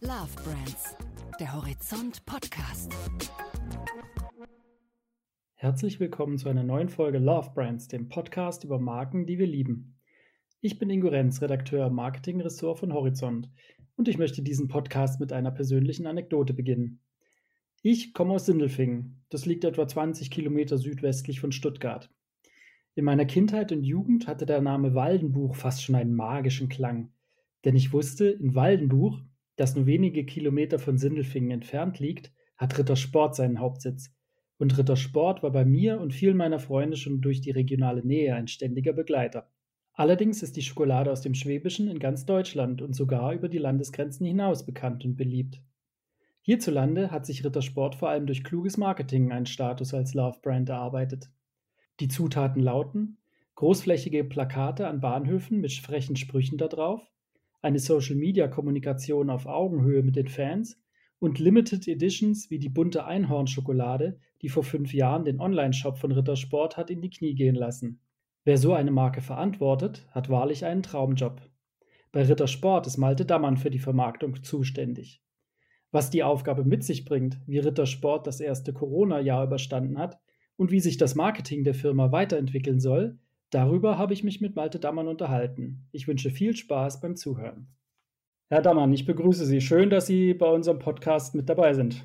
Love Brands, der Horizont Podcast. Herzlich willkommen zu einer neuen Folge Love Brands, dem Podcast über Marken, die wir lieben. Ich bin Ingo Renz, Redakteur im Marketingressort von Horizont und ich möchte diesen Podcast mit einer persönlichen Anekdote beginnen. Ich komme aus Sindelfingen. Das liegt etwa 20 Kilometer südwestlich von Stuttgart. In meiner Kindheit und Jugend hatte der Name Waldenbuch fast schon einen magischen Klang. Denn ich wusste, in Waldenbuch, das nur wenige Kilometer von Sindelfingen entfernt liegt, hat Rittersport seinen Hauptsitz. Und Rittersport war bei mir und vielen meiner Freunde schon durch die regionale Nähe ein ständiger Begleiter. Allerdings ist die Schokolade aus dem Schwäbischen in ganz Deutschland und sogar über die Landesgrenzen hinaus bekannt und beliebt. Hierzulande hat sich Rittersport vor allem durch kluges Marketing einen Status als Love Brand erarbeitet. Die Zutaten lauten großflächige Plakate an Bahnhöfen mit frechen Sprüchen da drauf, eine Social-Media-Kommunikation auf Augenhöhe mit den Fans und Limited Editions wie die bunte Einhorn-Schokolade, die vor fünf Jahren den Online-Shop von Rittersport hat in die Knie gehen lassen. Wer so eine Marke verantwortet, hat wahrlich einen Traumjob. Bei Rittersport ist Malte Dammann für die Vermarktung zuständig. Was die Aufgabe mit sich bringt, wie Rittersport das erste Corona-Jahr überstanden hat, und wie sich das Marketing der Firma weiterentwickeln soll, darüber habe ich mich mit Malte Dammann unterhalten. Ich wünsche viel Spaß beim Zuhören. Herr Dammann, ich begrüße Sie. Schön, dass Sie bei unserem Podcast mit dabei sind.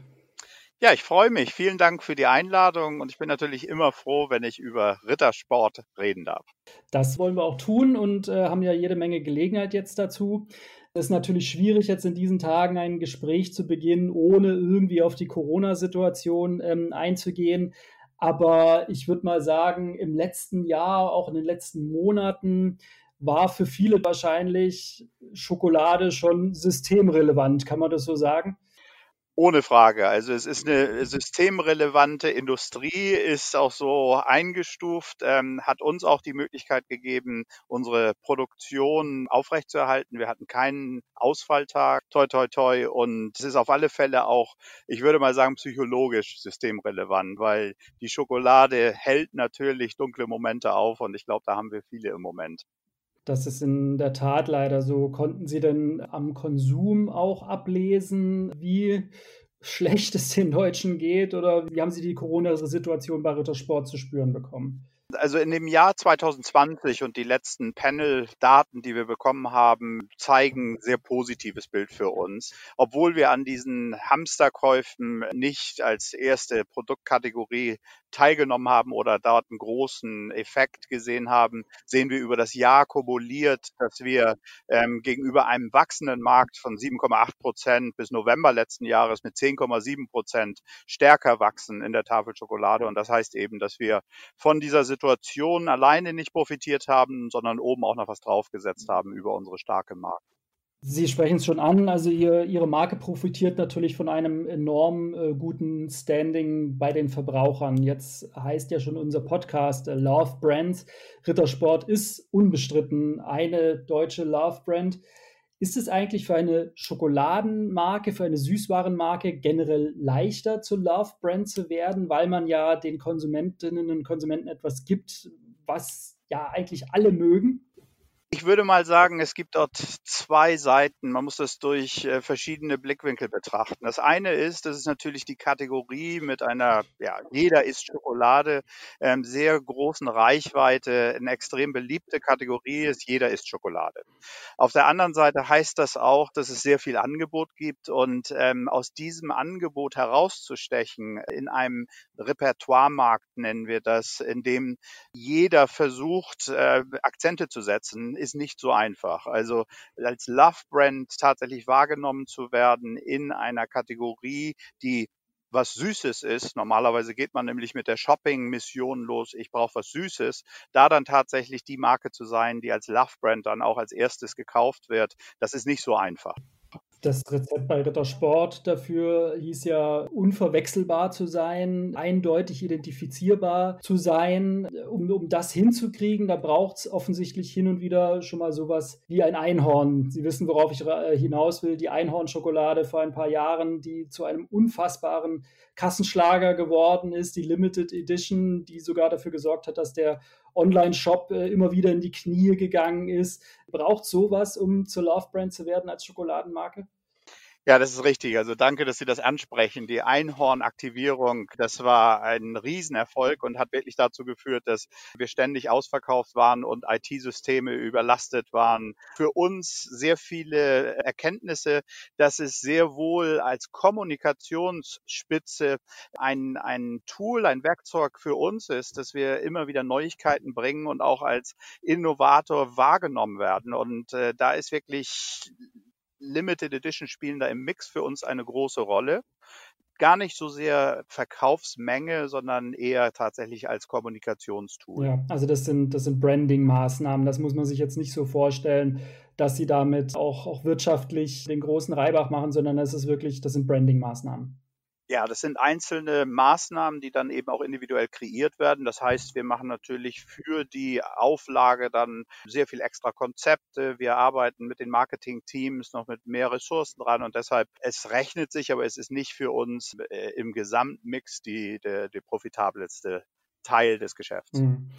Ja, ich freue mich. Vielen Dank für die Einladung und ich bin natürlich immer froh, wenn ich über Rittersport reden darf. Das wollen wir auch tun und äh, haben ja jede Menge Gelegenheit jetzt dazu. Es ist natürlich schwierig, jetzt in diesen Tagen ein Gespräch zu beginnen, ohne irgendwie auf die Corona-Situation ähm, einzugehen. Aber ich würde mal sagen, im letzten Jahr, auch in den letzten Monaten, war für viele wahrscheinlich Schokolade schon systemrelevant. Kann man das so sagen? Ohne Frage. Also es ist eine systemrelevante Industrie, ist auch so eingestuft, ähm, hat uns auch die Möglichkeit gegeben, unsere Produktion aufrechtzuerhalten. Wir hatten keinen Ausfalltag, toi toi toi. Und es ist auf alle Fälle auch, ich würde mal sagen, psychologisch systemrelevant, weil die Schokolade hält natürlich dunkle Momente auf und ich glaube, da haben wir viele im Moment. Das ist in der Tat leider so. Konnten Sie denn am Konsum auch ablesen, wie schlecht es den Deutschen geht oder wie haben Sie die Corona-Situation bei Rittersport zu spüren bekommen? Also in dem Jahr 2020 und die letzten Panel-Daten, die wir bekommen haben, zeigen ein sehr positives Bild für uns. Obwohl wir an diesen Hamsterkäufen nicht als erste Produktkategorie teilgenommen haben oder dort einen großen Effekt gesehen haben, sehen wir über das Jahr kumuliert, dass wir ähm, gegenüber einem wachsenden Markt von 7,8 Prozent bis November letzten Jahres mit 10,7 Prozent stärker wachsen in der Tafel Schokolade. Und das heißt eben, dass wir von dieser Situation alleine nicht profitiert haben, sondern oben auch noch was draufgesetzt haben über unsere starke Marke. Sie sprechen es schon an, also ihr, Ihre Marke profitiert natürlich von einem enorm äh, guten Standing bei den Verbrauchern. Jetzt heißt ja schon unser Podcast äh, Love Brands. Rittersport ist unbestritten eine deutsche Love Brand. Ist es eigentlich für eine Schokoladenmarke, für eine Süßwarenmarke generell leichter zur Love Brand zu werden, weil man ja den Konsumentinnen und Konsumenten etwas gibt, was ja eigentlich alle mögen? Ich würde mal sagen, es gibt dort zwei Seiten. Man muss das durch äh, verschiedene Blickwinkel betrachten. Das eine ist, das ist natürlich die Kategorie mit einer, ja, jeder isst Schokolade, ähm, sehr großen Reichweite, eine extrem beliebte Kategorie ist, jeder isst Schokolade. Auf der anderen Seite heißt das auch, dass es sehr viel Angebot gibt und ähm, aus diesem Angebot herauszustechen in einem Repertoiremarkt nennen wir das, in dem jeder versucht, äh, Akzente zu setzen, ist nicht so einfach. Also als Love-Brand tatsächlich wahrgenommen zu werden in einer Kategorie, die was Süßes ist. Normalerweise geht man nämlich mit der Shopping-Mission los, ich brauche was Süßes. Da dann tatsächlich die Marke zu sein, die als Love-Brand dann auch als erstes gekauft wird, das ist nicht so einfach. Das Rezept bei Rittersport dafür hieß ja, unverwechselbar zu sein, eindeutig identifizierbar zu sein. Um, um das hinzukriegen, da braucht es offensichtlich hin und wieder schon mal sowas wie ein Einhorn. Sie wissen, worauf ich äh, hinaus will. Die Einhornschokolade vor ein paar Jahren, die zu einem unfassbaren Kassenschlager geworden ist, die Limited Edition, die sogar dafür gesorgt hat, dass der Online-Shop äh, immer wieder in die Knie gegangen ist. Braucht sowas, um zur Love-Brand zu werden als Schokoladenmarke? Ja, das ist richtig. Also danke, dass Sie das ansprechen. Die Einhorn-Aktivierung, das war ein Riesenerfolg und hat wirklich dazu geführt, dass wir ständig ausverkauft waren und IT-Systeme überlastet waren. Für uns sehr viele Erkenntnisse, dass es sehr wohl als Kommunikationsspitze ein, ein Tool, ein Werkzeug für uns ist, dass wir immer wieder Neuigkeiten bringen und auch als Innovator wahrgenommen werden. Und äh, da ist wirklich Limited Edition spielen da im Mix für uns eine große Rolle. Gar nicht so sehr Verkaufsmenge, sondern eher tatsächlich als Kommunikationstool. Ja, also das sind, das sind Branding-Maßnahmen. Das muss man sich jetzt nicht so vorstellen, dass sie damit auch, auch wirtschaftlich den großen Reibach machen, sondern das ist wirklich, das sind Branding-Maßnahmen. Ja, das sind einzelne Maßnahmen, die dann eben auch individuell kreiert werden. Das heißt, wir machen natürlich für die Auflage dann sehr viel extra Konzepte. Wir arbeiten mit den Marketing-Teams noch mit mehr Ressourcen dran und deshalb, es rechnet sich, aber es ist nicht für uns äh, im Gesamtmix die, der, der profitabelste Teil des Geschäfts. Mhm.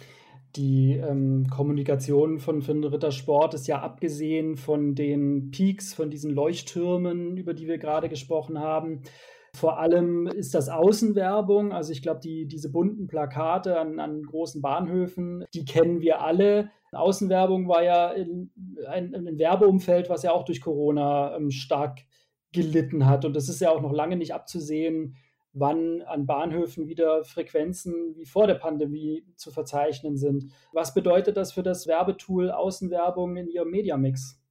Die ähm, Kommunikation von, von Rittersport ist ja abgesehen von den Peaks, von diesen Leuchttürmen, über die wir gerade gesprochen haben, vor allem ist das Außenwerbung. Also ich glaube, die, diese bunten Plakate an, an großen Bahnhöfen, die kennen wir alle. Außenwerbung war ja in, ein, ein Werbeumfeld, was ja auch durch Corona ähm, stark gelitten hat. Und das ist ja auch noch lange nicht abzusehen, wann an Bahnhöfen wieder Frequenzen wie vor der Pandemie zu verzeichnen sind. Was bedeutet das für das Werbetool Außenwerbung in Ihrem Mediamix?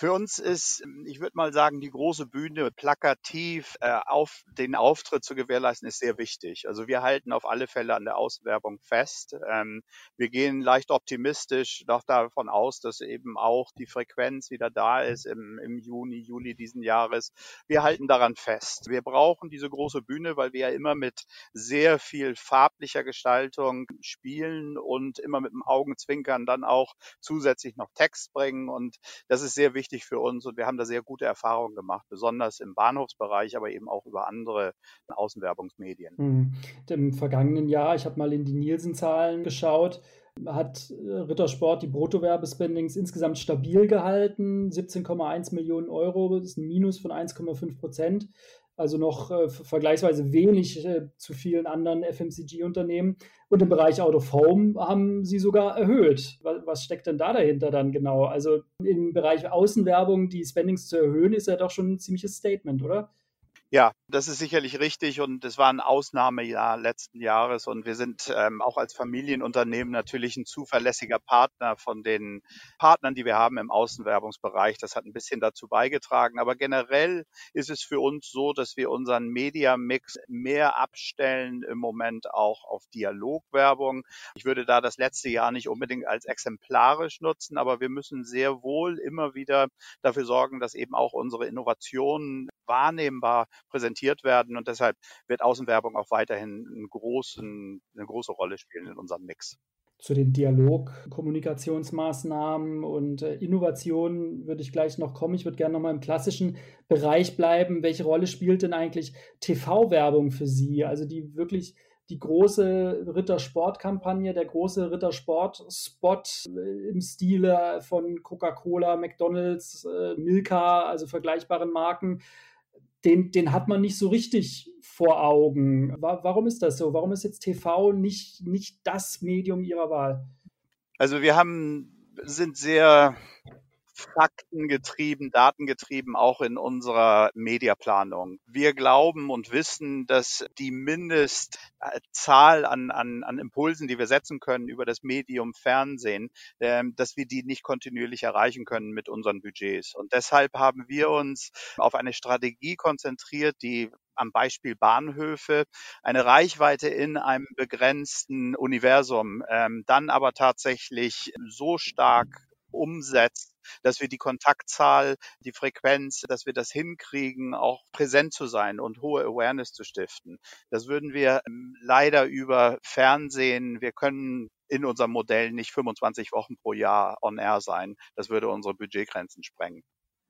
Für uns ist, ich würde mal sagen, die große Bühne plakativ äh, auf den Auftritt zu gewährleisten, ist sehr wichtig. Also wir halten auf alle Fälle an der Außenwerbung fest. Ähm, wir gehen leicht optimistisch noch davon aus, dass eben auch die Frequenz wieder da ist im, im Juni, Juli diesen Jahres. Wir halten daran fest. Wir brauchen diese große Bühne, weil wir ja immer mit sehr viel farblicher Gestaltung spielen und immer mit dem Augenzwinkern dann auch zusätzlich noch Text bringen. Und das ist sehr wichtig wichtig für uns und wir haben da sehr gute Erfahrungen gemacht, besonders im Bahnhofsbereich, aber eben auch über andere Außenwerbungsmedien. Mhm. Im vergangenen Jahr, ich habe mal in die Nielsen-Zahlen geschaut, hat äh, Rittersport die Bruttowerbespendings insgesamt stabil gehalten, 17,1 Millionen Euro, das ist ein Minus von 1,5 Prozent also noch äh, vergleichsweise wenig äh, zu vielen anderen FMCG-Unternehmen. Und im Bereich Out of Home haben sie sogar erhöht. Was, was, steckt denn da dahinter dann genau? Also im Bereich Außenwerbung die Spendings zu erhöhen, ist ja doch schon ein ziemliches Statement, oder? Ja, das ist sicherlich richtig und es war ein Ausnahmejahr letzten Jahres und wir sind ähm, auch als Familienunternehmen natürlich ein zuverlässiger Partner von den Partnern, die wir haben im Außenwerbungsbereich. Das hat ein bisschen dazu beigetragen, aber generell ist es für uns so, dass wir unseren Media-Mix mehr abstellen im Moment auch auf Dialogwerbung. Ich würde da das letzte Jahr nicht unbedingt als exemplarisch nutzen, aber wir müssen sehr wohl immer wieder dafür sorgen, dass eben auch unsere Innovationen wahrnehmbar präsentiert werden. Und deshalb wird Außenwerbung auch weiterhin einen großen, eine große Rolle spielen in unserem Mix. Zu den Dialog-Kommunikationsmaßnahmen und äh, Innovationen würde ich gleich noch kommen. Ich würde gerne noch mal im klassischen Bereich bleiben. Welche Rolle spielt denn eigentlich TV-Werbung für Sie? Also die wirklich die große Rittersport-Kampagne, der große Rittersport-Spot äh, im Stile von Coca-Cola, McDonalds, äh, Milka, also vergleichbaren Marken den, den hat man nicht so richtig vor Augen. Warum ist das so? Warum ist jetzt TV nicht, nicht das Medium Ihrer Wahl? Also wir haben, sind sehr faktengetrieben, datengetrieben auch in unserer Mediaplanung. Wir glauben und wissen, dass die Mindestzahl an, an, an Impulsen, die wir setzen können über das Medium Fernsehen, äh, dass wir die nicht kontinuierlich erreichen können mit unseren Budgets. Und deshalb haben wir uns auf eine Strategie konzentriert, die am Beispiel Bahnhöfe eine Reichweite in einem begrenzten Universum, ähm, dann aber tatsächlich so stark umsetzt, dass wir die Kontaktzahl, die Frequenz, dass wir das hinkriegen, auch präsent zu sein und hohe Awareness zu stiften. Das würden wir ähm, leider über Fernsehen, wir können in unserem Modell nicht 25 Wochen pro Jahr on air sein. Das würde unsere Budgetgrenzen sprengen.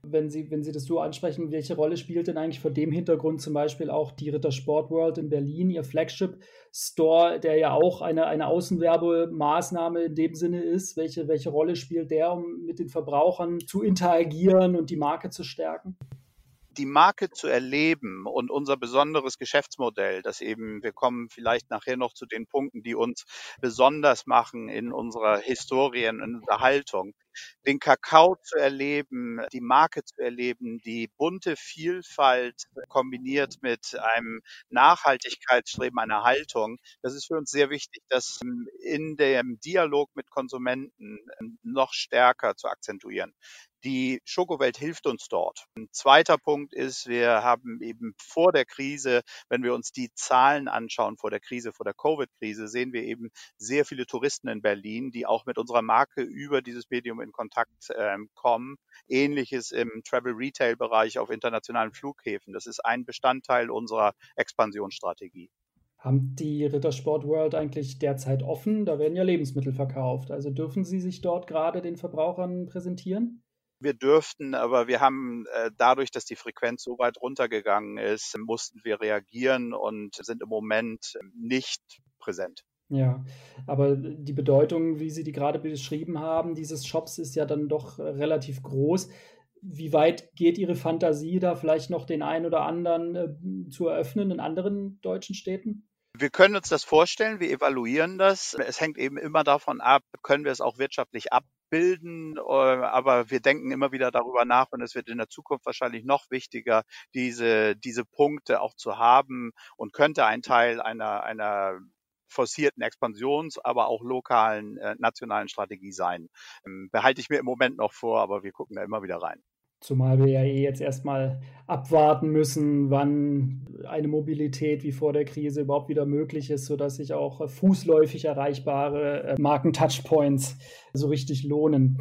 Wenn Sie, wenn Sie das so ansprechen, welche Rolle spielt denn eigentlich vor dem Hintergrund zum Beispiel auch die Ritter Sport World in Berlin, Ihr Flagship-Store, der ja auch eine, eine Außenwerbemaßnahme in dem Sinne ist? Welche, welche Rolle spielt der, um mit den Verbrauchern zu interagieren und die Marke zu stärken? die Marke zu erleben und unser besonderes Geschäftsmodell, das eben, wir kommen vielleicht nachher noch zu den Punkten, die uns besonders machen in unserer Historie, in unserer Haltung, den Kakao zu erleben, die Marke zu erleben, die bunte Vielfalt kombiniert mit einem Nachhaltigkeitsstreben, einer Haltung. Das ist für uns sehr wichtig, das in dem Dialog mit Konsumenten noch stärker zu akzentuieren. Die Schokowelt hilft uns dort. Ein zweiter Punkt ist, wir haben eben vor der Krise, wenn wir uns die Zahlen anschauen, vor der Krise, vor der Covid-Krise, sehen wir eben sehr viele Touristen in Berlin, die auch mit unserer Marke über dieses Medium in Kontakt äh, kommen. Ähnliches im Travel-Retail-Bereich auf internationalen Flughäfen. Das ist ein Bestandteil unserer Expansionsstrategie. Haben die Rittersport World eigentlich derzeit offen? Da werden ja Lebensmittel verkauft. Also dürfen Sie sich dort gerade den Verbrauchern präsentieren? Wir dürften, aber wir haben äh, dadurch, dass die Frequenz so weit runtergegangen ist, mussten wir reagieren und sind im Moment nicht präsent. Ja, aber die Bedeutung, wie Sie die gerade beschrieben haben, dieses Shops ist ja dann doch relativ groß. Wie weit geht Ihre Fantasie da vielleicht noch den einen oder anderen äh, zu eröffnen in anderen deutschen Städten? Wir können uns das vorstellen, wir evaluieren das. Es hängt eben immer davon ab, können wir es auch wirtschaftlich ab bilden, äh, aber wir denken immer wieder darüber nach und es wird in der Zukunft wahrscheinlich noch wichtiger, diese, diese Punkte auch zu haben und könnte ein Teil einer, einer forcierten Expansions-, aber auch lokalen, äh, nationalen Strategie sein. Ähm, behalte ich mir im Moment noch vor, aber wir gucken da immer wieder rein. Zumal wir ja eh jetzt erstmal abwarten müssen, wann eine Mobilität wie vor der Krise überhaupt wieder möglich ist, sodass sich auch fußläufig erreichbare äh, Marken-Touchpoints so richtig lohnen.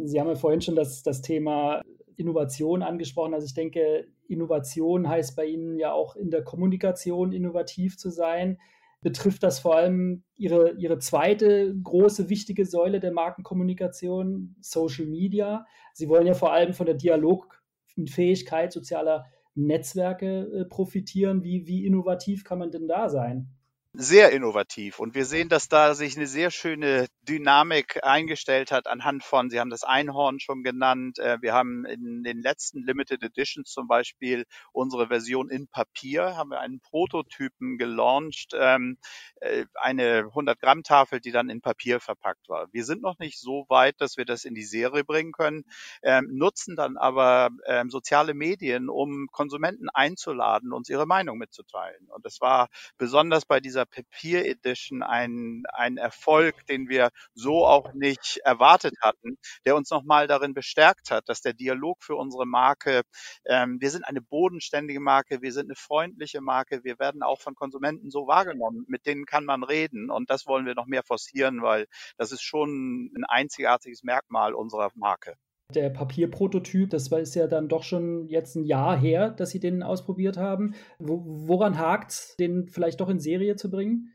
Sie haben ja vorhin schon das, das Thema Innovation angesprochen. Also ich denke, Innovation heißt bei Ihnen ja auch in der Kommunikation innovativ zu sein betrifft das vor allem ihre, ihre zweite große wichtige Säule der Markenkommunikation, Social Media. Sie wollen ja vor allem von der Dialogfähigkeit sozialer Netzwerke äh, profitieren. Wie, wie innovativ kann man denn da sein? Sehr innovativ. Und wir sehen, dass da sich eine sehr schöne Dynamik eingestellt hat anhand von, Sie haben das Einhorn schon genannt, äh, wir haben in den letzten Limited Editions zum Beispiel unsere Version in Papier, haben wir einen Prototypen gelauncht, ähm, äh, eine 100 Gramm Tafel, die dann in Papier verpackt war. Wir sind noch nicht so weit, dass wir das in die Serie bringen können, ähm, nutzen dann aber ähm, soziale Medien, um Konsumenten einzuladen, uns ihre Meinung mitzuteilen. Und das war besonders bei dieser Papier Edition ein, ein Erfolg, den wir so auch nicht erwartet hatten, der uns nochmal darin bestärkt hat, dass der Dialog für unsere Marke, ähm, wir sind eine bodenständige Marke, wir sind eine freundliche Marke, wir werden auch von Konsumenten so wahrgenommen, mit denen kann man reden und das wollen wir noch mehr forcieren, weil das ist schon ein einzigartiges Merkmal unserer Marke. Der Papierprototyp, das ist ja dann doch schon jetzt ein Jahr her, dass Sie den ausprobiert haben. woran hakt den vielleicht doch in Serie zu bringen?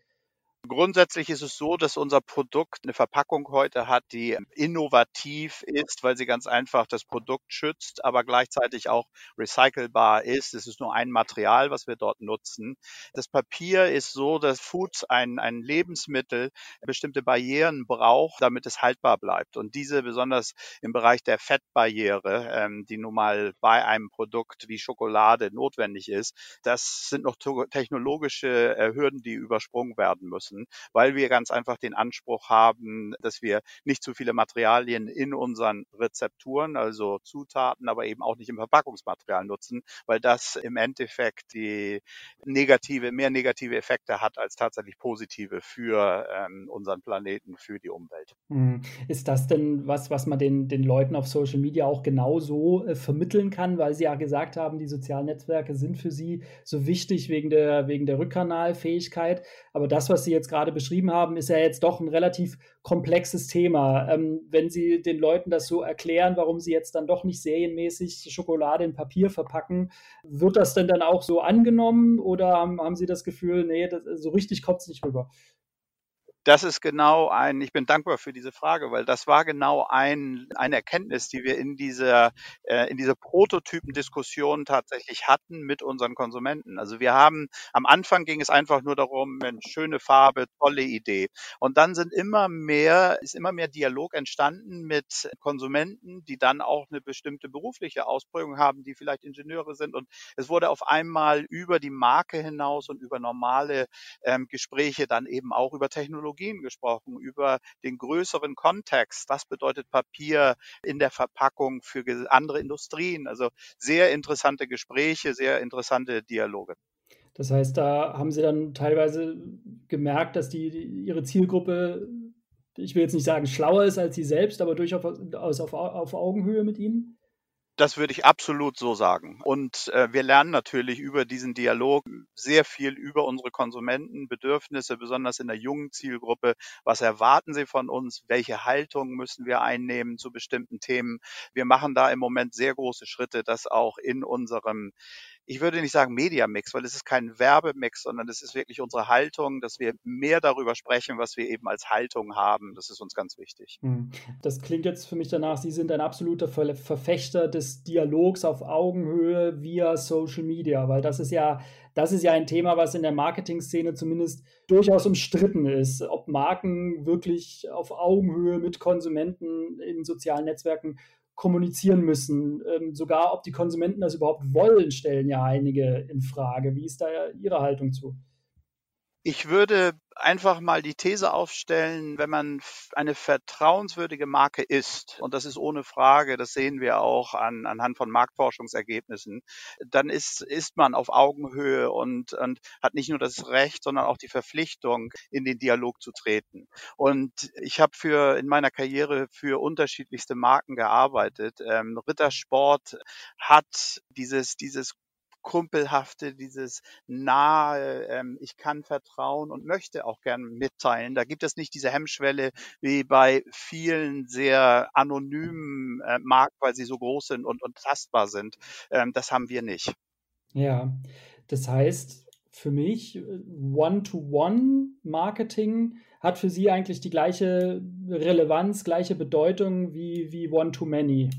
Grundsätzlich ist es so, dass unser Produkt eine Verpackung heute hat, die innovativ ist, weil sie ganz einfach das Produkt schützt, aber gleichzeitig auch recycelbar ist. Es ist nur ein Material, was wir dort nutzen. Das Papier ist so, dass Foods ein, ein Lebensmittel bestimmte Barrieren braucht, damit es haltbar bleibt. Und diese besonders im Bereich der Fettbarriere, ähm, die nun mal bei einem Produkt wie Schokolade notwendig ist, das sind noch technologische äh, Hürden, die übersprungen werden müssen müssen, weil wir ganz einfach den Anspruch haben, dass wir nicht zu viele Materialien in unseren Rezepturen, also Zutaten, aber eben auch nicht im Verpackungsmaterial nutzen, weil das im Endeffekt die negative, mehr negative Effekte hat als tatsächlich positive für ähm, unseren Planeten, für die Umwelt. Hm. Ist das denn was, was man den, den Leuten auf Social Media auch genauso äh, vermitteln kann, weil Sie ja gesagt haben, die sozialen Netzwerke sind für Sie so wichtig wegen der, wegen der Rückkanalfähigkeit. Aber das, was Sie jetzt gerade beschrieben haben, ist ja jetzt doch ein relativ komplexes Thema. Ähm, wenn Sie den Leuten das so erklären, warum sie jetzt dann doch nicht serienmäßig Schokolade in Papier verpacken, wird das denn dann auch so angenommen oder haben, haben Sie das Gefühl, nee, das, so richtig kommt es nicht rüber? Das ist genau ein, ich bin dankbar für diese Frage, weil das war genau ein, eine Erkenntnis, die wir in dieser, äh, in dieser Prototypendiskussion tatsächlich hatten mit unseren Konsumenten. Also wir haben, am Anfang ging es einfach nur darum, Mensch, schöne Farbe, tolle Idee. Und dann sind immer mehr, ist immer mehr Dialog entstanden mit Konsumenten, die dann auch eine bestimmte berufliche Ausprägung haben, die vielleicht Ingenieure sind. Und es wurde auf einmal über die Marke hinaus und über normale ähm, Gespräche dann eben auch über Technologie Technologien gesprochen, über den größeren Kontext. Was bedeutet Papier in der Verpackung für andere Industrien? Also sehr interessante Gespräche, sehr interessante Dialoge. Das heißt, da haben Sie dann teilweise gemerkt, dass die, die ihre Zielgruppe, ich will jetzt nicht sagen schlauer ist als Sie selbst, aber durchaus auf, auf Augenhöhe mit Ihnen? Das würde ich absolut so sagen. Und äh, wir lernen natürlich über diesen Dialog sehr viel über unsere Konsumentenbedürfnisse, besonders in der jungen Zielgruppe. Was erwarten sie von uns? Welche Haltung müssen wir einnehmen zu bestimmten Themen? Wir machen da im Moment sehr große Schritte, das auch in unserem ich würde nicht sagen Media-Mix, weil es ist kein Werbemix, sondern es ist wirklich unsere Haltung, dass wir mehr darüber sprechen, was wir eben als Haltung haben. Das ist uns ganz wichtig. Hm. Das klingt jetzt für mich danach, Sie sind ein absoluter Verfechter des Dialogs auf Augenhöhe via Social Media, weil das ist ja, das ist ja ein Thema, was in der Marketing-Szene zumindest durchaus umstritten ist, ob Marken wirklich auf Augenhöhe mit Konsumenten in sozialen Netzwerken kommunizieren müssen. Ähm, sogar ob die Konsumenten das überhaupt wollen, stellen ja einige in Frage. Wie ist da Ihre Haltung zu? Ich würde einfach mal die These aufstellen, wenn man eine vertrauenswürdige Marke ist, und das ist ohne Frage, das sehen wir auch an, anhand von Marktforschungsergebnissen, dann ist, ist man auf Augenhöhe und, und hat nicht nur das Recht, sondern auch die Verpflichtung, in den Dialog zu treten. Und ich habe für in meiner Karriere für unterschiedlichste Marken gearbeitet. Ähm, Rittersport hat dieses, dieses Kumpelhafte, dieses nahe, ähm, ich kann vertrauen und möchte auch gern mitteilen. Da gibt es nicht diese Hemmschwelle wie bei vielen sehr anonymen äh, Marken, weil sie so groß sind und, und tastbar sind. Ähm, das haben wir nicht. Ja, das heißt für mich, äh, One-to-One-Marketing hat für Sie eigentlich die gleiche Relevanz, gleiche Bedeutung wie, wie One-to-Many.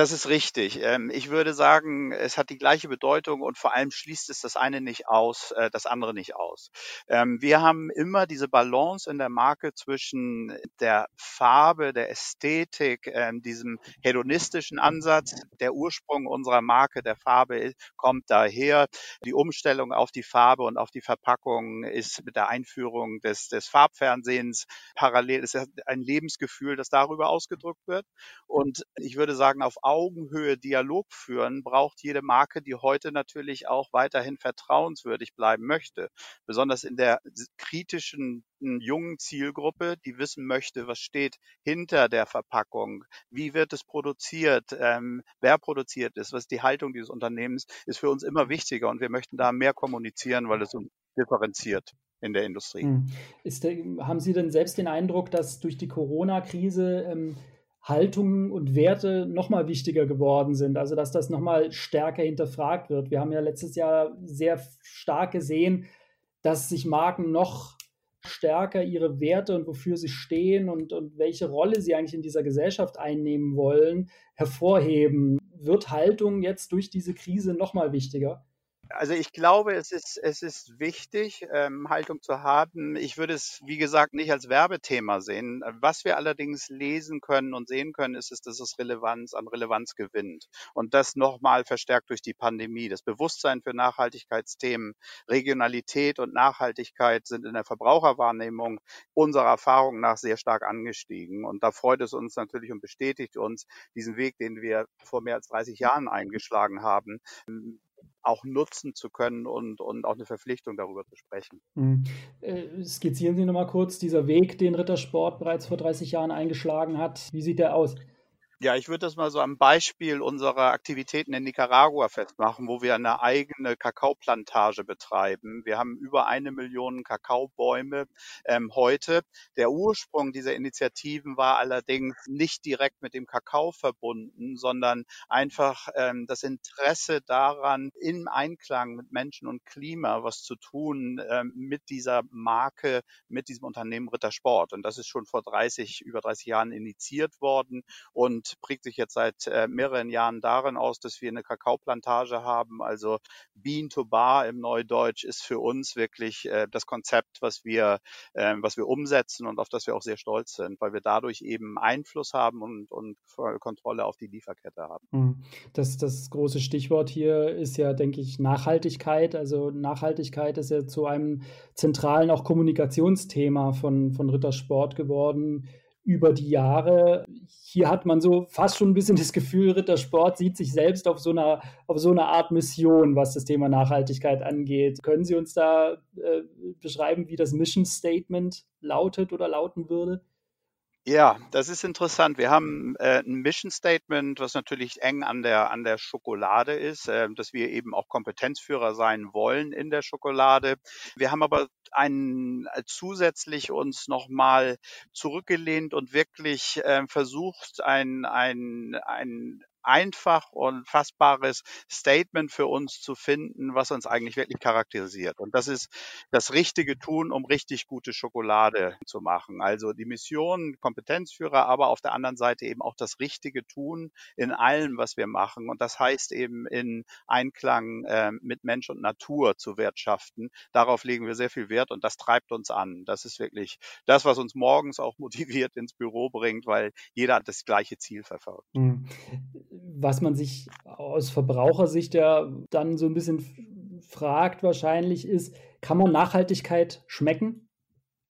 Das ist richtig. Ähm, ich würde sagen, es hat die gleiche Bedeutung und vor allem schließt es das eine nicht aus, äh, das andere nicht aus. Ähm, wir haben immer diese Balance in der Marke zwischen der Farbe, der Ästhetik, ähm, diesem hedonistischen Ansatz. Der Ursprung unserer Marke, der Farbe, kommt daher. Die Umstellung auf die Farbe und auf die Verpackung ist mit der Einführung des, des Farbfernsehens parallel. Es ist ein Lebensgefühl, das darüber ausgedrückt wird. Und ich würde sagen, auf Augenhöhe Dialog führen, braucht jede Marke, die heute natürlich auch weiterhin vertrauenswürdig bleiben möchte. Besonders in der kritischen jungen Zielgruppe, die wissen möchte, was steht hinter der Verpackung, wie wird es produziert, ähm, wer produziert es, was ist die Haltung dieses Unternehmens, ist für uns immer wichtiger und wir möchten da mehr kommunizieren, weil es uns differenziert in der Industrie. Hm. Der, haben Sie denn selbst den Eindruck, dass durch die Corona-Krise ähm, Haltungen und Werte nochmal wichtiger geworden sind, also dass das nochmal stärker hinterfragt wird. Wir haben ja letztes Jahr sehr stark gesehen, dass sich Marken noch stärker ihre Werte und wofür sie stehen und, und welche Rolle sie eigentlich in dieser Gesellschaft einnehmen wollen, hervorheben. Wird Haltung jetzt durch diese Krise nochmal wichtiger? Also ich glaube, es ist, es ist wichtig, ähm, Haltung zu haben. Ich würde es, wie gesagt, nicht als Werbethema sehen. Was wir allerdings lesen können und sehen können, ist, ist dass es Relevanz an Relevanz gewinnt. Und das nochmal verstärkt durch die Pandemie. Das Bewusstsein für Nachhaltigkeitsthemen, Regionalität und Nachhaltigkeit sind in der Verbraucherwahrnehmung unserer Erfahrung nach sehr stark angestiegen. Und da freut es uns natürlich und bestätigt uns diesen Weg, den wir vor mehr als 30 Jahren eingeschlagen haben, auch nutzen zu können und, und auch eine Verpflichtung darüber zu sprechen. Mhm. Äh, skizzieren Sie nochmal kurz dieser Weg, den Rittersport bereits vor 30 Jahren eingeschlagen hat. Wie sieht der aus? Ja, ich würde das mal so am Beispiel unserer Aktivitäten in Nicaragua festmachen, wo wir eine eigene Kakaoplantage betreiben. Wir haben über eine Million Kakaobäume ähm, heute. Der Ursprung dieser Initiativen war allerdings nicht direkt mit dem Kakao verbunden, sondern einfach ähm, das Interesse daran, im Einklang mit Menschen und Klima was zu tun ähm, mit dieser Marke, mit diesem Unternehmen Rittersport. Und das ist schon vor 30, über 30 Jahren initiiert worden und prägt sich jetzt seit äh, mehreren Jahren darin aus, dass wir eine Kakaoplantage haben. Also Bean to Bar im Neudeutsch ist für uns wirklich äh, das Konzept, was wir, äh, was wir umsetzen und auf das wir auch sehr stolz sind, weil wir dadurch eben Einfluss haben und, und Kontrolle auf die Lieferkette haben. Hm. Das, das große Stichwort hier ist ja, denke ich, Nachhaltigkeit. Also Nachhaltigkeit ist ja zu einem zentralen auch Kommunikationsthema von, von Rittersport geworden über die Jahre. Hier hat man so fast schon ein bisschen das Gefühl, Rittersport sieht sich selbst auf so einer, auf so einer Art Mission, was das Thema Nachhaltigkeit angeht. Können Sie uns da äh, beschreiben, wie das Mission Statement lautet oder lauten würde? Ja, das ist interessant. Wir haben äh, ein Mission Statement, was natürlich eng an der an der Schokolade ist, äh, dass wir eben auch Kompetenzführer sein wollen in der Schokolade. Wir haben aber einen äh, zusätzlich uns nochmal zurückgelehnt und wirklich äh, versucht, ein, ein, ein einfach und fassbares Statement für uns zu finden, was uns eigentlich wirklich charakterisiert. Und das ist das richtige Tun, um richtig gute Schokolade zu machen. Also die Mission, Kompetenzführer, aber auf der anderen Seite eben auch das richtige Tun in allem, was wir machen. Und das heißt eben in Einklang äh, mit Mensch und Natur zu wirtschaften. Darauf legen wir sehr viel Wert und das treibt uns an. Das ist wirklich das, was uns morgens auch motiviert ins Büro bringt, weil jeder das gleiche Ziel verfolgt. Mhm was man sich aus Verbrauchersicht ja dann so ein bisschen fragt wahrscheinlich ist, kann man Nachhaltigkeit schmecken?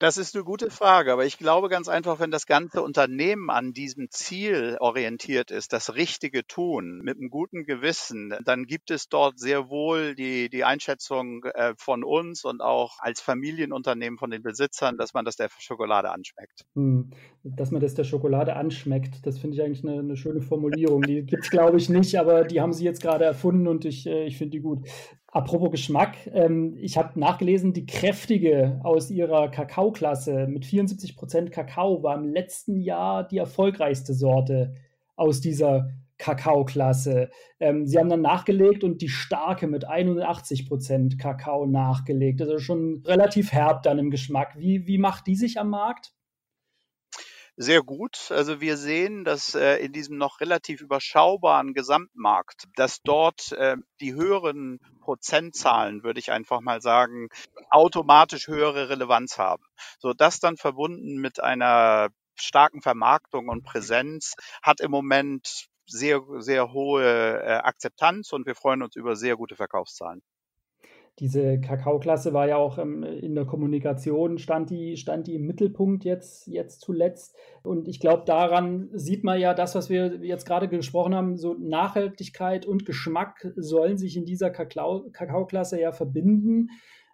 Das ist eine gute Frage, aber ich glaube ganz einfach, wenn das ganze Unternehmen an diesem Ziel orientiert ist, das Richtige tun, mit einem guten Gewissen, dann gibt es dort sehr wohl die, die Einschätzung äh, von uns und auch als Familienunternehmen von den Besitzern, dass man das der Schokolade anschmeckt. Hm, dass man das der Schokolade anschmeckt, das finde ich eigentlich eine, eine schöne Formulierung. Die gibt es, glaube ich, nicht, aber die haben sie jetzt gerade erfunden und ich, äh, ich finde die gut. Apropos Geschmack, ähm, ich habe nachgelesen, die kräftige aus ihrer Kakaoklasse mit 74% Kakao war im letzten Jahr die erfolgreichste Sorte aus dieser Kakaoklasse. Ähm, sie haben dann nachgelegt und die starke mit 81% Kakao nachgelegt. Also schon relativ herb dann im Geschmack. Wie, wie macht die sich am Markt? Sehr gut. Also wir sehen, dass äh, in diesem noch relativ überschaubaren Gesamtmarkt, dass dort äh, die höheren Prozentzahlen, würde ich einfach mal sagen, automatisch höhere Relevanz haben. So das dann verbunden mit einer starken Vermarktung und Präsenz hat im Moment sehr, sehr hohe äh, Akzeptanz und wir freuen uns über sehr gute Verkaufszahlen diese Kakaoklasse war ja auch ähm, in der Kommunikation, stand die, stand die im Mittelpunkt jetzt, jetzt zuletzt. Und ich glaube, daran sieht man ja das, was wir jetzt gerade gesprochen haben, so Nachhaltigkeit und Geschmack sollen sich in dieser Kakao, Kakaoklasse ja verbinden.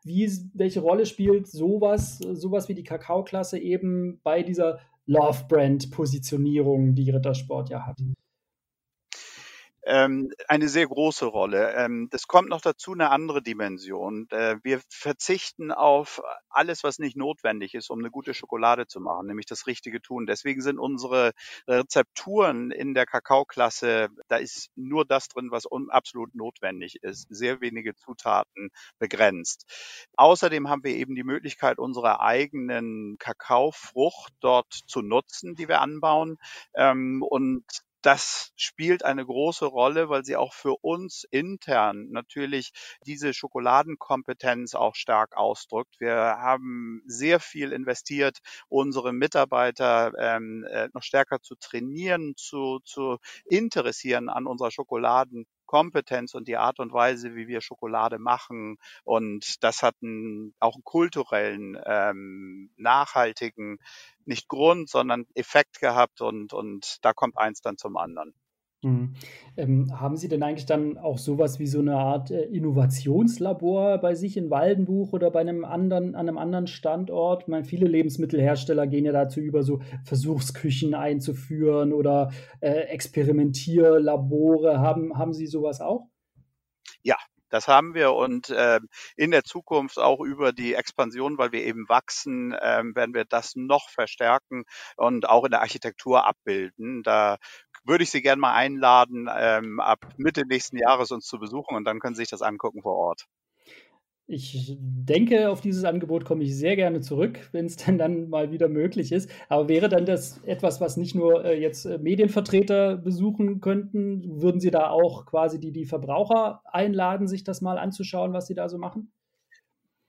Wie, welche Rolle spielt sowas, sowas wie die Kakaoklasse eben bei dieser Love-Brand-Positionierung, die Rittersport ja hat? Ähm, eine sehr große Rolle. Ähm, das kommt noch dazu eine andere Dimension. Äh, wir verzichten auf alles, was nicht notwendig ist, um eine gute Schokolade zu machen, nämlich das richtige Tun. Deswegen sind unsere Rezepturen in der Kakaoklasse, da ist nur das drin, was absolut notwendig ist. Sehr wenige Zutaten begrenzt. Außerdem haben wir eben die Möglichkeit, unsere eigenen Kakaofrucht dort zu nutzen, die wir anbauen. Ähm, und das spielt eine große Rolle, weil sie auch für uns intern natürlich diese Schokoladenkompetenz auch stark ausdrückt. Wir haben sehr viel investiert, unsere Mitarbeiter ähm, äh, noch stärker zu trainieren, zu, zu interessieren an unserer Schokoladen. Kompetenz und die Art und Weise, wie wir Schokolade machen. Und das hat einen, auch einen kulturellen, ähm, nachhaltigen, nicht Grund, sondern Effekt gehabt und, und da kommt eins dann zum anderen. Mhm. Ähm, haben Sie denn eigentlich dann auch sowas wie so eine Art, äh, Innovationslabor bei sich in Waldenbuch oder bei einem anderen an einem anderen Standort? Ich meine, viele Lebensmittelhersteller gehen ja dazu über, so Versuchsküchen einzuführen oder, äh, Experimentierlabore. Haben haben Sie sowas auch? Das haben wir und äh, in der Zukunft auch über die Expansion, weil wir eben wachsen, äh, werden wir das noch verstärken und auch in der Architektur abbilden. Da würde ich Sie gerne mal einladen, ähm, ab Mitte nächsten Jahres uns zu besuchen und dann können Sie sich das angucken vor Ort. Ich denke, auf dieses Angebot komme ich sehr gerne zurück, wenn es denn dann mal wieder möglich ist. Aber wäre dann das etwas, was nicht nur äh, jetzt äh, Medienvertreter besuchen könnten? Würden Sie da auch quasi die, die Verbraucher einladen, sich das mal anzuschauen, was Sie da so machen?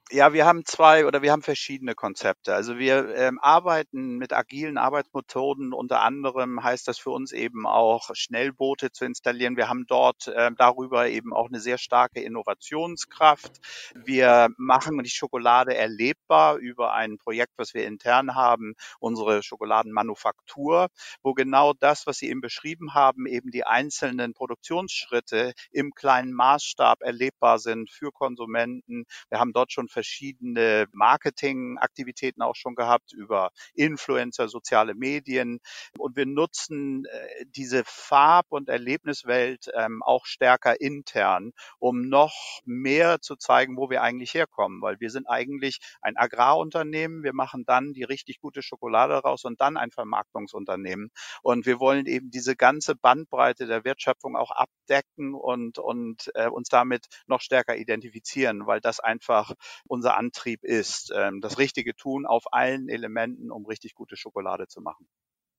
Ja, wir haben zwei oder wir haben verschiedene Konzepte. Also wir ähm, arbeiten mit agilen Arbeitsmethoden. Unter anderem heißt das für uns eben auch Schnellboote zu installieren. Wir haben dort äh, darüber eben auch eine sehr starke Innovationskraft. Wir machen die Schokolade erlebbar über ein Projekt, was wir intern haben, unsere Schokoladenmanufaktur, wo genau das, was Sie eben beschrieben haben, eben die einzelnen Produktionsschritte im kleinen Maßstab erlebbar sind für Konsumenten. Wir haben dort schon verschiedene Marketingaktivitäten auch schon gehabt über Influencer, soziale Medien. Und wir nutzen äh, diese Farb- und Erlebniswelt ähm, auch stärker intern, um noch mehr zu zeigen, wo wir eigentlich herkommen. Weil wir sind eigentlich ein Agrarunternehmen. Wir machen dann die richtig gute Schokolade raus und dann ein Vermarktungsunternehmen. Und wir wollen eben diese ganze Bandbreite der Wertschöpfung auch abdecken und, und äh, uns damit noch stärker identifizieren, weil das einfach unser Antrieb ist. Ähm, das Richtige tun auf allen Elementen, um richtig gute Schokolade zu machen.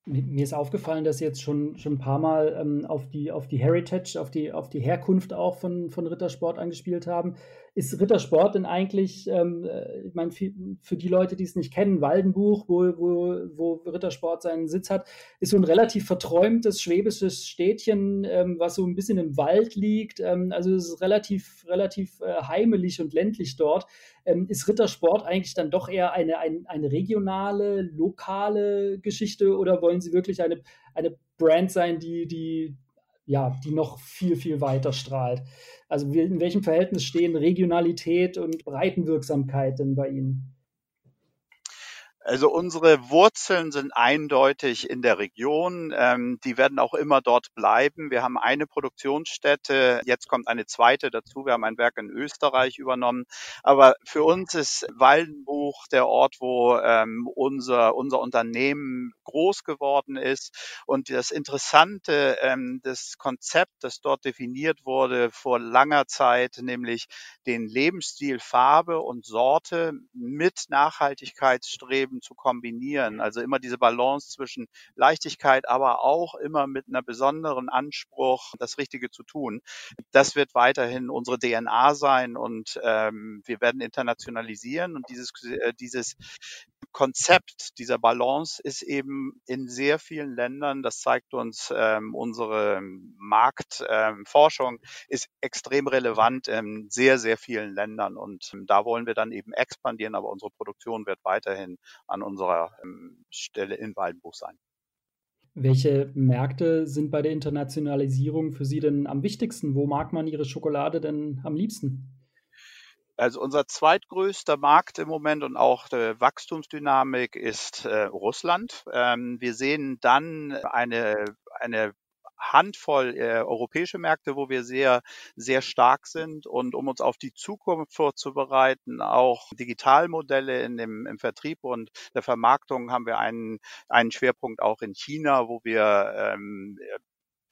Mir ist aufgefallen, dass Sie jetzt schon, schon ein paar Mal ähm, auf, die, auf die Heritage, auf die, auf die Herkunft auch von, von Rittersport angespielt haben. Ist Rittersport denn eigentlich, ähm, äh, ich meine, für die Leute, die es nicht kennen, Waldenbuch, wo, wo, wo Rittersport seinen Sitz hat, ist so ein relativ verträumtes schwäbisches Städtchen, ähm, was so ein bisschen im Wald liegt. Ähm, also es ist relativ, relativ äh, heimelig und ländlich dort. Ähm, ist Rittersport eigentlich dann doch eher eine, ein, eine regionale, lokale Geschichte oder wollen Sie wirklich eine, eine Brand sein, die, die, ja, die noch viel, viel weiter strahlt? Also in welchem Verhältnis stehen Regionalität und Breitenwirksamkeit denn bei Ihnen? Also unsere Wurzeln sind eindeutig in der Region. Ähm, die werden auch immer dort bleiben. Wir haben eine Produktionsstätte, jetzt kommt eine zweite dazu. Wir haben ein Werk in Österreich übernommen. Aber für uns ist Waldenbuch der Ort, wo ähm, unser, unser Unternehmen groß geworden ist. Und das Interessante, ähm, das Konzept, das dort definiert wurde vor langer Zeit, nämlich den Lebensstil Farbe und Sorte mit Nachhaltigkeitsstreben zu kombinieren. Also immer diese Balance zwischen Leichtigkeit, aber auch immer mit einer besonderen Anspruch, das Richtige zu tun. Das wird weiterhin unsere DNA sein und ähm, wir werden internationalisieren und dieses, äh, dieses Konzept dieser Balance ist eben in sehr vielen Ländern, das zeigt uns ähm, unsere Marktforschung, ähm, ist extrem relevant in sehr, sehr vielen Ländern. Und ähm, da wollen wir dann eben expandieren, aber unsere Produktion wird weiterhin an unserer ähm, Stelle in Waldenbuch sein. Welche Märkte sind bei der Internationalisierung für Sie denn am wichtigsten? Wo mag man Ihre Schokolade denn am liebsten? Also unser zweitgrößter Markt im Moment und auch der Wachstumsdynamik ist äh, Russland. Ähm, wir sehen dann eine, eine Handvoll äh, europäische Märkte, wo wir sehr, sehr stark sind. Und um uns auf die Zukunft vorzubereiten, auch Digitalmodelle in dem, im Vertrieb und der Vermarktung haben wir einen, einen Schwerpunkt auch in China, wo wir ähm,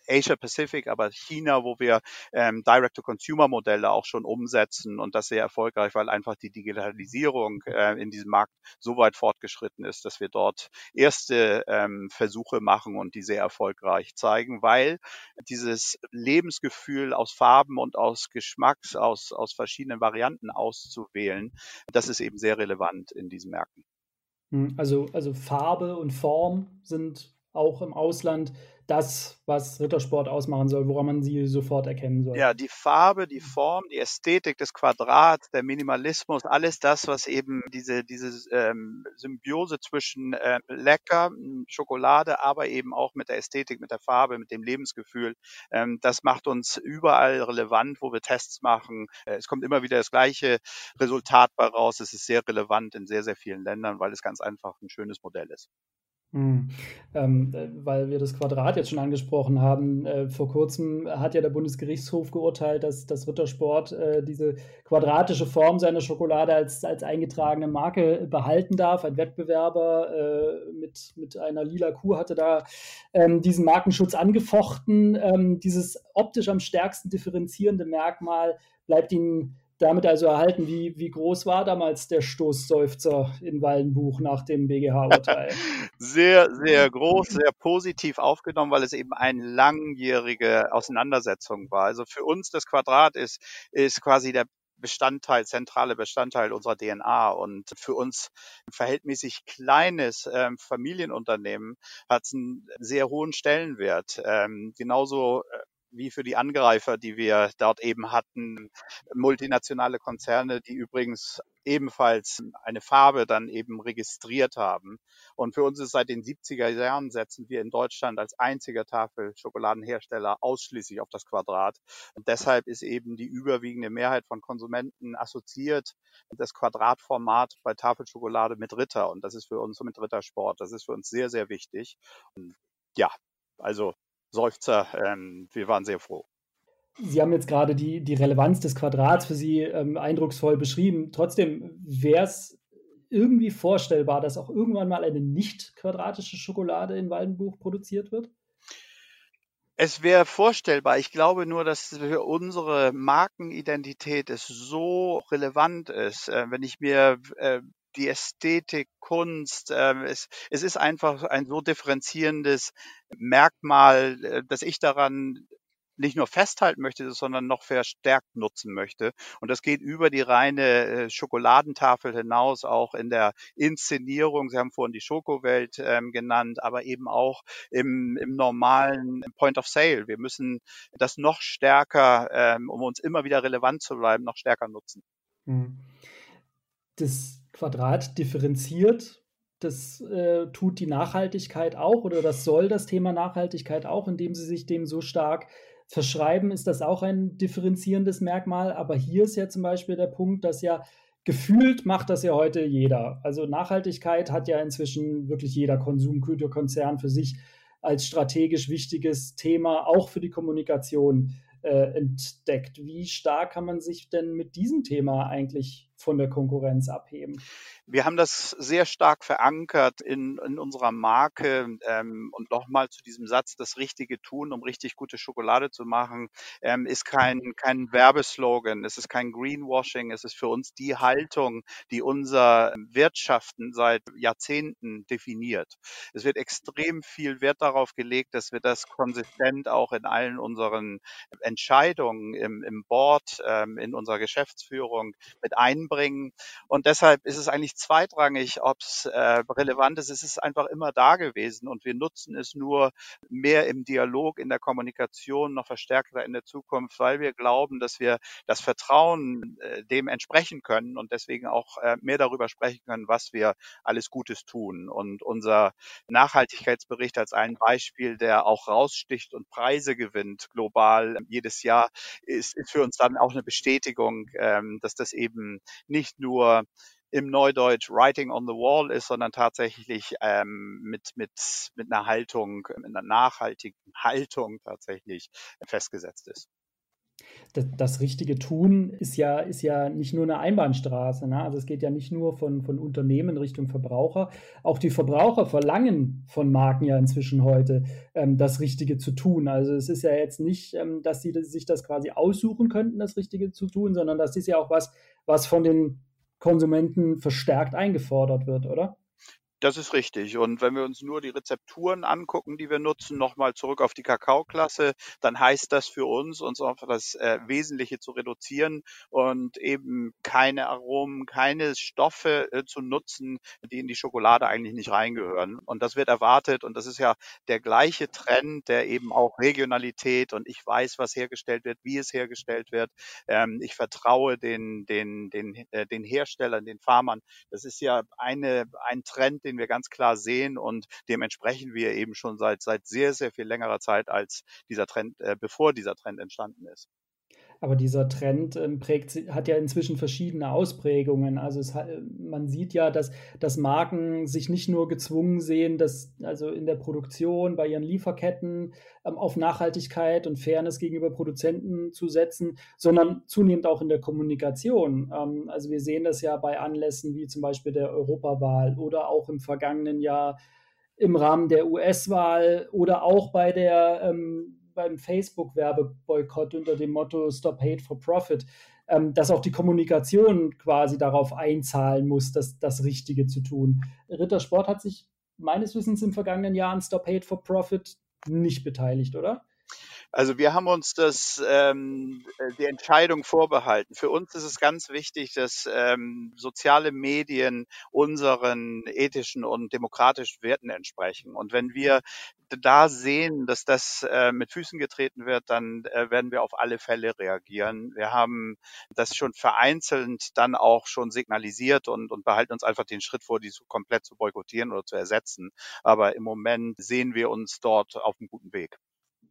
Asia Pacific, aber China, wo wir ähm, Direct-to-Consumer-Modelle auch schon umsetzen und das sehr erfolgreich, weil einfach die Digitalisierung äh, in diesem Markt so weit fortgeschritten ist, dass wir dort erste ähm, Versuche machen und die sehr erfolgreich zeigen, weil dieses Lebensgefühl aus Farben und aus Geschmacks, aus, aus verschiedenen Varianten auszuwählen, das ist eben sehr relevant in diesen Märkten. Hm, also, also Farbe und Form sind auch im Ausland das, was Rittersport ausmachen soll, woran man sie sofort erkennen soll. Ja, die Farbe, die Form, die Ästhetik des Quadrats, der Minimalismus, alles das, was eben diese, diese ähm, Symbiose zwischen äh, lecker, Schokolade, aber eben auch mit der Ästhetik, mit der Farbe, mit dem Lebensgefühl, ähm, das macht uns überall relevant, wo wir Tests machen. Äh, es kommt immer wieder das gleiche Resultat bei raus. Es ist sehr relevant in sehr, sehr vielen Ländern, weil es ganz einfach ein schönes Modell ist. Mhm. Ähm, äh, weil wir das Quadrat jetzt schon angesprochen haben. Äh, vor kurzem hat ja der Bundesgerichtshof geurteilt, dass das Rittersport äh, diese quadratische Form seiner Schokolade als, als eingetragene Marke behalten darf. Ein Wettbewerber äh, mit, mit einer lila Kuh hatte da ähm, diesen Markenschutz angefochten. Ähm, dieses optisch am stärksten differenzierende Merkmal bleibt ihnen damit also erhalten, wie, wie groß war damals der Stoßseufzer in Wallenbuch nach dem BGH-Urteil? sehr, sehr groß, sehr positiv aufgenommen, weil es eben eine langjährige Auseinandersetzung war. Also für uns das Quadrat ist, ist quasi der Bestandteil, zentrale Bestandteil unserer DNA. Und für uns ein verhältnismäßig kleines ähm, Familienunternehmen hat es einen sehr hohen Stellenwert. Ähm, genauso äh, wie für die Angreifer, die wir dort eben hatten, multinationale Konzerne, die übrigens ebenfalls eine Farbe dann eben registriert haben. Und für uns ist seit den 70er Jahren setzen wir in Deutschland als einziger Tafelschokoladenhersteller ausschließlich auf das Quadrat. Und deshalb ist eben die überwiegende Mehrheit von Konsumenten assoziiert das Quadratformat bei Tafelschokolade mit Ritter. Und das ist für uns mit Rittersport. Das ist für uns sehr, sehr wichtig. Und ja, also Seufzer. Ähm, wir waren sehr froh. Sie haben jetzt gerade die, die Relevanz des Quadrats für Sie ähm, eindrucksvoll beschrieben. Trotzdem wäre es irgendwie vorstellbar, dass auch irgendwann mal eine nicht quadratische Schokolade in Waldenbuch produziert wird? Es wäre vorstellbar. Ich glaube nur, dass für unsere Markenidentität es so relevant ist. Äh, wenn ich mir äh, die Ästhetik, Kunst. Ähm, es, es ist einfach ein so differenzierendes Merkmal, äh, dass ich daran nicht nur festhalten möchte, sondern noch verstärkt nutzen möchte. Und das geht über die reine äh, Schokoladentafel hinaus, auch in der Inszenierung. Sie haben vorhin die Schokowelt ähm, genannt, aber eben auch im, im normalen Point of Sale. Wir müssen das noch stärker, ähm, um uns immer wieder relevant zu bleiben, noch stärker nutzen. Hm. Das Quadrat differenziert. Das äh, tut die Nachhaltigkeit auch oder das soll das Thema Nachhaltigkeit auch, indem sie sich dem so stark verschreiben, ist das auch ein differenzierendes Merkmal. Aber hier ist ja zum Beispiel der Punkt, dass ja gefühlt macht das ja heute jeder. Also Nachhaltigkeit hat ja inzwischen wirklich jeder Konsumgüterkonzern für sich als strategisch wichtiges Thema, auch für die Kommunikation äh, entdeckt. Wie stark kann man sich denn mit diesem Thema eigentlich von der Konkurrenz abheben? Wir haben das sehr stark verankert in, in unserer Marke ähm, und nochmal zu diesem Satz, das Richtige tun, um richtig gute Schokolade zu machen, ähm, ist kein, kein Werbeslogan, es ist kein Greenwashing, es ist für uns die Haltung, die unser Wirtschaften seit Jahrzehnten definiert. Es wird extrem viel Wert darauf gelegt, dass wir das konsistent auch in allen unseren Entscheidungen im, im Board, ähm, in unserer Geschäftsführung mit einbringen. Und deshalb ist es eigentlich zweitrangig, ob es äh, relevant ist. Es ist einfach immer da gewesen und wir nutzen es nur mehr im Dialog, in der Kommunikation, noch verstärkter in der Zukunft, weil wir glauben, dass wir das Vertrauen äh, dem entsprechen können und deswegen auch äh, mehr darüber sprechen können, was wir alles Gutes tun. Und unser Nachhaltigkeitsbericht als ein Beispiel, der auch raussticht und Preise gewinnt global jedes Jahr, ist, ist für uns dann auch eine Bestätigung, ähm, dass das eben nicht nur im Neudeutsch Writing on the Wall ist, sondern tatsächlich ähm, mit, mit, mit einer Haltung, mit einer nachhaltigen Haltung tatsächlich festgesetzt ist. Das, das, richtige Tun ist ja, ist ja nicht nur eine Einbahnstraße. Ne? Also es geht ja nicht nur von, von Unternehmen Richtung Verbraucher. Auch die Verbraucher verlangen von Marken ja inzwischen heute, ähm, das Richtige zu tun. Also es ist ja jetzt nicht, ähm, dass sie sich das quasi aussuchen könnten, das Richtige zu tun, sondern das ist ja auch was, was von den Konsumenten verstärkt eingefordert wird, oder? Das ist richtig. Und wenn wir uns nur die Rezepturen angucken, die wir nutzen, nochmal zurück auf die Kakaoklasse, dann heißt das für uns, uns auf das äh, Wesentliche zu reduzieren und eben keine Aromen, keine Stoffe äh, zu nutzen, die in die Schokolade eigentlich nicht reingehören. Und das wird erwartet. Und das ist ja der gleiche Trend, der eben auch Regionalität und ich weiß, was hergestellt wird, wie es hergestellt wird. Ähm, ich vertraue den, den, den, äh, den Herstellern, den Farmern. Das ist ja eine, ein Trend, den wir ganz klar sehen und dem entsprechen wir eben schon seit, seit sehr, sehr viel längerer Zeit, als dieser Trend, äh, bevor dieser Trend entstanden ist. Aber dieser Trend ähm, prägt, hat ja inzwischen verschiedene Ausprägungen. Also es, man sieht ja, dass, dass Marken sich nicht nur gezwungen sehen, dass also in der Produktion, bei ihren Lieferketten ähm, auf Nachhaltigkeit und Fairness gegenüber Produzenten zu setzen, sondern zunehmend auch in der Kommunikation. Ähm, also wir sehen das ja bei Anlässen wie zum Beispiel der Europawahl oder auch im vergangenen Jahr im Rahmen der US-Wahl oder auch bei der ähm, beim Facebook-Werbeboykott unter dem Motto Stop Hate for Profit, ähm, dass auch die Kommunikation quasi darauf einzahlen muss, das, das Richtige zu tun. Rittersport hat sich meines Wissens im vergangenen Jahr an Stop Hate for Profit nicht beteiligt, oder? Also wir haben uns das ähm, äh, die Entscheidung vorbehalten. Für uns ist es ganz wichtig, dass ähm, soziale Medien unseren ethischen und demokratischen Werten entsprechen. Und wenn wir da sehen, dass das äh, mit Füßen getreten wird, dann äh, werden wir auf alle Fälle reagieren. Wir haben das schon vereinzelt dann auch schon signalisiert und, und behalten uns einfach den Schritt vor, die so komplett zu boykottieren oder zu ersetzen. Aber im Moment sehen wir uns dort auf einem guten Weg.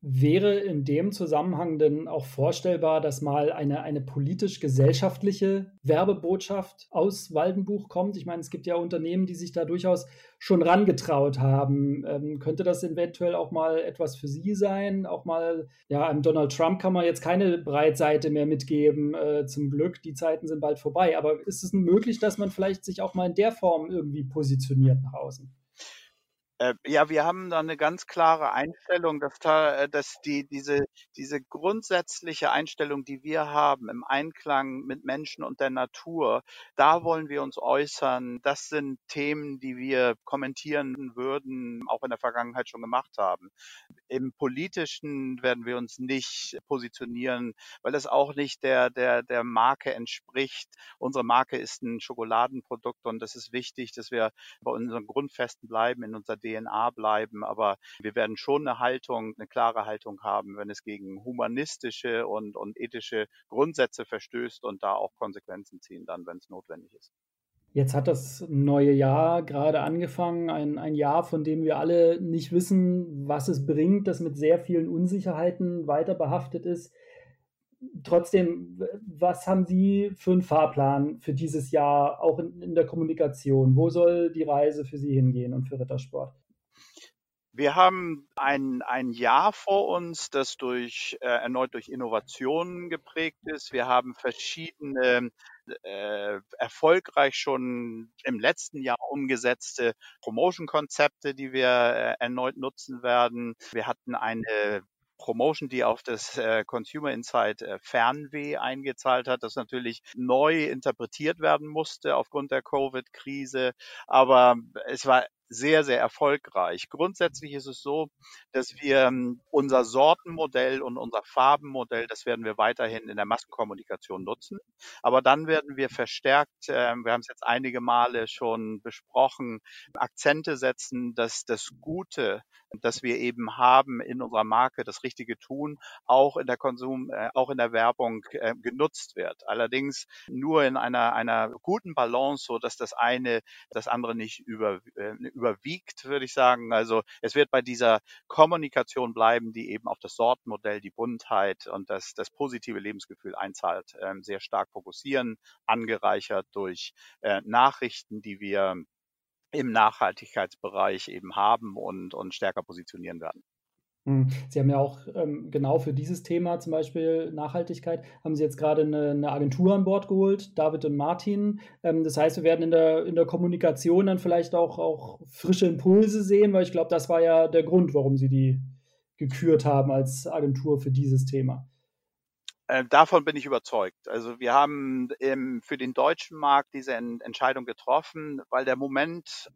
Wäre in dem Zusammenhang denn auch vorstellbar, dass mal eine, eine politisch-gesellschaftliche Werbebotschaft aus Waldenbuch kommt? Ich meine, es gibt ja Unternehmen, die sich da durchaus schon rangetraut haben. Ähm, könnte das eventuell auch mal etwas für Sie sein? Auch mal, ja, einem Donald Trump kann man jetzt keine Breitseite mehr mitgeben, äh, zum Glück. Die Zeiten sind bald vorbei. Aber ist es möglich, dass man vielleicht sich auch mal in der Form irgendwie positioniert nach außen? Äh, ja, wir haben da eine ganz klare Einstellung, dass da äh, dass die diese diese grundsätzliche Einstellung, die wir haben im Einklang mit Menschen und der Natur, da wollen wir uns äußern. Das sind Themen, die wir kommentieren würden, auch in der Vergangenheit schon gemacht haben. Im Politischen werden wir uns nicht positionieren, weil es auch nicht der der der Marke entspricht. Unsere Marke ist ein Schokoladenprodukt und es ist wichtig, dass wir bei unseren Grundfesten bleiben, in unserer DNA bleiben, aber wir werden schon eine Haltung, eine klare Haltung haben, wenn es gegen humanistische und, und ethische Grundsätze verstößt und da auch Konsequenzen ziehen dann, wenn es notwendig ist. Jetzt hat das neue Jahr gerade angefangen, ein, ein Jahr, von dem wir alle nicht wissen, was es bringt, das mit sehr vielen Unsicherheiten weiter behaftet ist. Trotzdem, was haben Sie für einen Fahrplan für dieses Jahr, auch in, in der Kommunikation? Wo soll die Reise für Sie hingehen und für Rittersport? Wir haben ein, ein Jahr vor uns, das durch äh, erneut durch Innovationen geprägt ist. Wir haben verschiedene äh, erfolgreich schon im letzten Jahr umgesetzte Promotion-Konzepte, die wir äh, erneut nutzen werden. Wir hatten eine Promotion, die auf das äh, Consumer Insight äh, Fernweh eingezahlt hat, das natürlich neu interpretiert werden musste aufgrund der Covid-Krise. Aber es war sehr, sehr erfolgreich. Grundsätzlich ist es so, dass wir ähm, unser Sortenmodell und unser Farbenmodell, das werden wir weiterhin in der Massenkommunikation nutzen. Aber dann werden wir verstärkt, äh, wir haben es jetzt einige Male schon besprochen, Akzente setzen, dass das Gute, das wir eben haben in unserer Marke, das richtige Tun, auch in der Konsum, äh, auch in der Werbung äh, genutzt wird. Allerdings nur in einer, einer guten Balance, so dass das eine das andere nicht über, äh, überwiegt, würde ich sagen. Also es wird bei dieser Kommunikation bleiben, die eben auf das Sortenmodell, die Buntheit und das, das positive Lebensgefühl einzahlt, ähm, sehr stark fokussieren, angereichert durch äh, Nachrichten, die wir im Nachhaltigkeitsbereich eben haben und, und stärker positionieren werden. Hm. Sie haben ja auch ähm, genau für dieses Thema, zum Beispiel Nachhaltigkeit, haben Sie jetzt gerade eine, eine Agentur an Bord geholt, David und Martin. Ähm, das heißt, wir werden in der, in der Kommunikation dann vielleicht auch, auch frische Impulse sehen, weil ich glaube, das war ja der Grund, warum Sie die gekürt haben als Agentur für dieses Thema. Äh, davon bin ich überzeugt. Also wir haben für den deutschen Markt diese Entscheidung getroffen, weil der Moment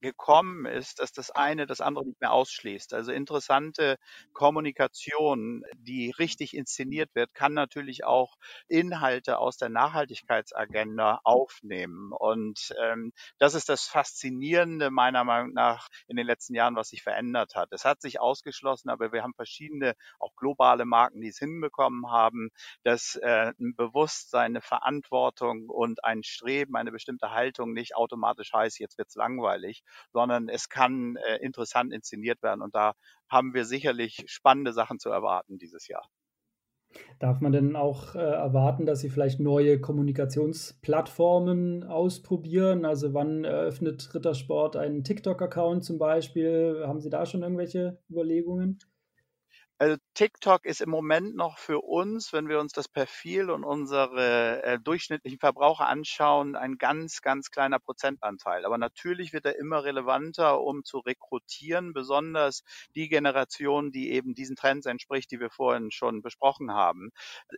gekommen ist, dass das eine das andere nicht mehr ausschließt. Also interessante Kommunikation, die richtig inszeniert wird, kann natürlich auch Inhalte aus der Nachhaltigkeitsagenda aufnehmen. Und ähm, das ist das Faszinierende meiner Meinung nach in den letzten Jahren, was sich verändert hat. Es hat sich ausgeschlossen, aber wir haben verschiedene, auch globale Marken, die es hinbekommen haben, dass äh, ein Bewusstsein, eine Verantwortung und ein Streben, eine bestimmte Haltung nicht automatisch heißt, jetzt wird's langweilig, sondern es kann äh, interessant inszeniert werden. Und da haben wir sicherlich spannende Sachen zu erwarten dieses Jahr. Darf man denn auch äh, erwarten, dass Sie vielleicht neue Kommunikationsplattformen ausprobieren? Also wann eröffnet Rittersport einen TikTok-Account zum Beispiel? Haben Sie da schon irgendwelche Überlegungen? Also TikTok ist im Moment noch für uns, wenn wir uns das Profil und unsere äh, durchschnittlichen Verbraucher anschauen, ein ganz, ganz kleiner Prozentanteil. Aber natürlich wird er immer relevanter, um zu rekrutieren, besonders die Generation, die eben diesen Trends entspricht, die wir vorhin schon besprochen haben.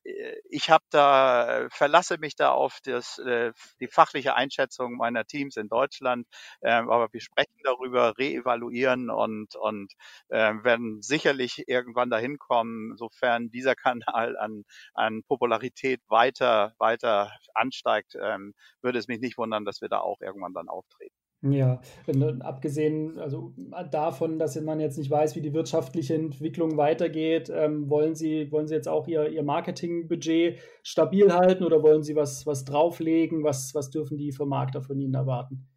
Äh, ich habe da, verlasse mich da auf das, äh, die fachliche Einschätzung meiner Teams in Deutschland, äh, aber wir sprechen darüber, reevaluieren und, und äh, werden sicherlich irgendwann dahin kommen, sofern dieser Kanal an, an Popularität weiter, weiter ansteigt, ähm, würde es mich nicht wundern, dass wir da auch irgendwann dann auftreten. Ja, abgesehen also davon, dass man jetzt nicht weiß, wie die wirtschaftliche Entwicklung weitergeht, ähm, wollen Sie, wollen Sie jetzt auch Ihr, Ihr Marketingbudget stabil halten oder wollen Sie was, was drauflegen? Was, was dürfen die Vermarkter von Ihnen erwarten?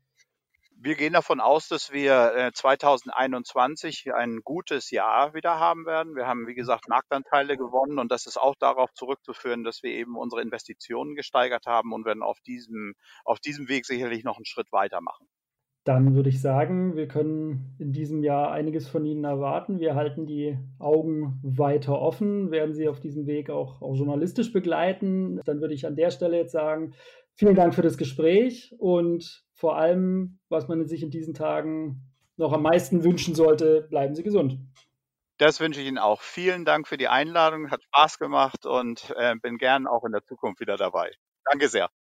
Wir gehen davon aus, dass wir 2021 äh, ein gutes Jahr wieder haben werden. Wir haben, wie gesagt, Marktanteile gewonnen und das ist auch darauf zurückzuführen, dass wir eben unsere Investitionen gesteigert haben und werden auf diesem, auf diesem Weg sicherlich noch einen Schritt weitermachen. Dann würde ich sagen, wir können in diesem Jahr einiges von Ihnen erwarten. Wir halten die Augen weiter offen, werden Sie auf diesem Weg auch, auch journalistisch begleiten. Dann würde ich an der Stelle jetzt sagen, Vielen Dank für das Gespräch und vor allem, was man sich in diesen Tagen noch am meisten wünschen sollte, bleiben Sie gesund. Das wünsche ich Ihnen auch. Vielen Dank für die Einladung, hat Spaß gemacht und äh, bin gern auch in der Zukunft wieder dabei. Danke sehr.